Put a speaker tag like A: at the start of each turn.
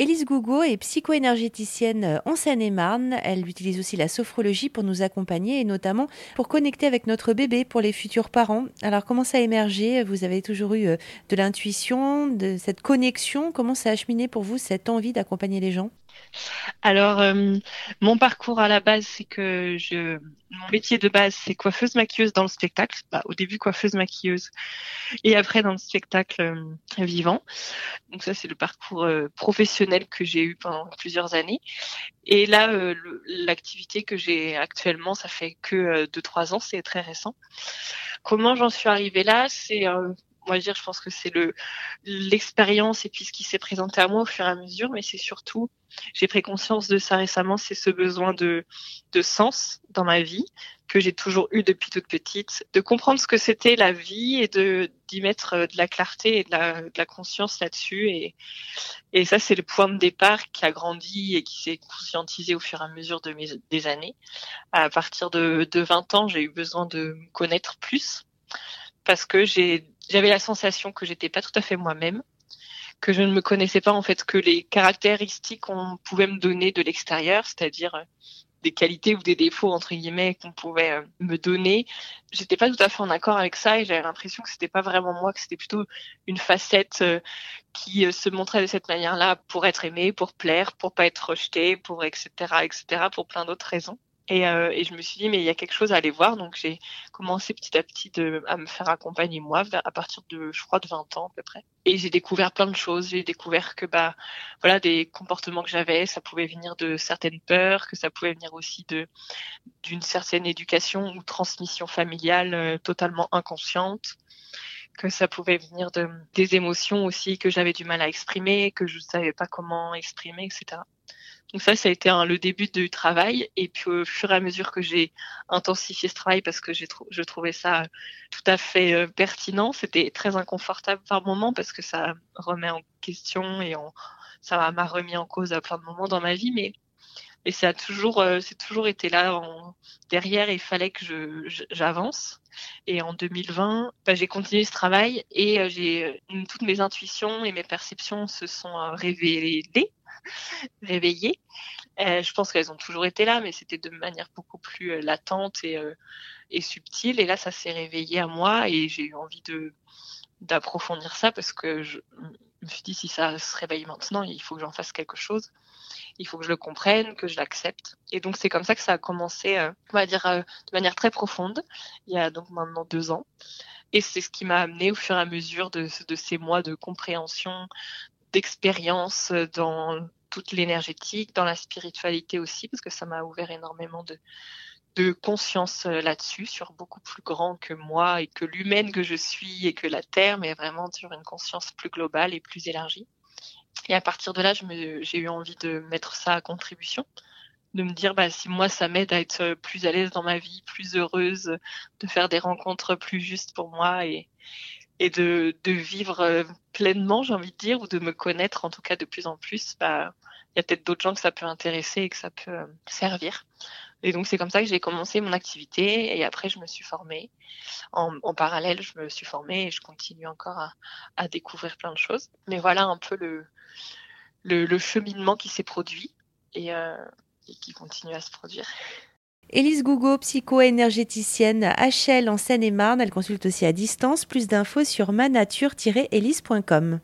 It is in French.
A: Élise Gougo est psycho-énergéticienne en Seine-et-Marne. Elle utilise aussi la sophrologie pour nous accompagner et notamment pour connecter avec notre bébé pour les futurs parents. Alors comment ça a émergé? Vous avez toujours eu euh, de l'intuition, de cette connexion? Comment ça a cheminé pour vous cette envie d'accompagner les gens?
B: Alors, euh, mon parcours à la base, c'est que je, mon métier de base, c'est coiffeuse maquilleuse dans le spectacle. Bah, au début, coiffeuse maquilleuse, et après dans le spectacle euh, vivant. Donc ça, c'est le parcours euh, professionnel que j'ai eu pendant plusieurs années. Et là, l'activité que j'ai actuellement, ça fait que deux trois ans, c'est très récent. Comment j'en suis arrivée là? C'est moi dire, je pense que c'est le l'expérience et puis ce qui s'est présenté à moi au fur et à mesure, mais c'est surtout, j'ai pris conscience de ça récemment, c'est ce besoin de de sens dans ma vie que j'ai toujours eu depuis toute petite, de comprendre ce que c'était la vie et de d'y mettre euh, de la clarté et de la, conscience là-dessus et et ça c'est le point de départ qui a grandi et qui s'est conscientisé au fur et à mesure de mes des années. À partir de de 20 ans, j'ai eu besoin de connaître plus parce que j'ai j'avais la sensation que j'étais pas tout à fait moi-même, que je ne me connaissais pas en fait que les caractéristiques qu'on pouvait me donner de l'extérieur, c'est-à-dire euh, des qualités ou des défauts entre guillemets qu'on pouvait euh, me donner. J'étais pas tout à fait en accord avec ça et j'avais l'impression que c'était pas vraiment moi, que c'était plutôt une facette euh, qui se montrait de cette manière-là pour être aimée, pour plaire, pour pas être rejetée, pour etc. etc. pour plein d'autres raisons. Et, euh, et, je me suis dit, mais il y a quelque chose à aller voir. Donc, j'ai commencé petit à petit de, à me faire accompagner moi, à partir de, je crois, de 20 ans à peu près. Et j'ai découvert plein de choses. J'ai découvert que, bah, voilà, des comportements que j'avais, ça pouvait venir de certaines peurs, que ça pouvait venir aussi de, d'une certaine éducation ou transmission familiale euh, totalement inconsciente que ça pouvait venir de des émotions aussi que j'avais du mal à exprimer, que je ne savais pas comment exprimer, etc. Donc ça, ça a été le début du travail. Et puis au fur et à mesure que j'ai intensifié ce travail, parce que j'ai je trouvais ça tout à fait euh, pertinent, c'était très inconfortable par moments parce que ça remet en question et ça m'a remis en cause à plein de moments dans ma vie. Mais et ça a toujours, euh, c'est toujours été là en, derrière. il fallait que je, j'avance. Et en 2020, bah, j'ai continué ce travail et euh, j'ai toutes mes intuitions et mes perceptions se sont révélées réveillées. Euh, je pense qu'elles ont toujours été là, mais c'était de manière beaucoup plus euh, latente et, euh, et subtile. Et là, ça s'est réveillé à moi et j'ai eu envie de d'approfondir ça parce que je me suis dit si ça se réveille maintenant, il faut que j'en fasse quelque chose. Il faut que je le comprenne, que je l'accepte. Et donc c'est comme ça que ça a commencé, on va dire, de manière très profonde, il y a donc maintenant deux ans. Et c'est ce qui m'a amené au fur et à mesure de, de ces mois de compréhension, d'expérience dans toute l'énergétique, dans la spiritualité aussi, parce que ça m'a ouvert énormément de, de conscience euh, là-dessus, sur beaucoup plus grand que moi et que l'humaine que je suis et que la Terre, mais vraiment sur une conscience plus globale et plus élargie. Et à partir de là, j'ai eu envie de mettre ça à contribution, de me dire bah, si moi ça m'aide à être plus à l'aise dans ma vie, plus heureuse, de faire des rencontres plus justes pour moi et, et de, vivre euh, pleinement, j'ai envie de dire, ou de me connaître en tout cas de plus en plus, bah, il y a peut-être d'autres gens que ça peut intéresser et que ça peut euh, servir. Et donc c'est comme ça que j'ai commencé mon activité et après je me suis formée. En, parallèle, je me suis formée et je continue encore à, à découvrir plein de choses. Mais voilà un peu le, cheminement qui s'est produit et, euh, et qui continue à se produire.
A: Élise Gougo, psycho-énergéticienne HL en Seine-et-Marne. Elle consulte aussi à distance. Plus d'infos sur manature-élise.com.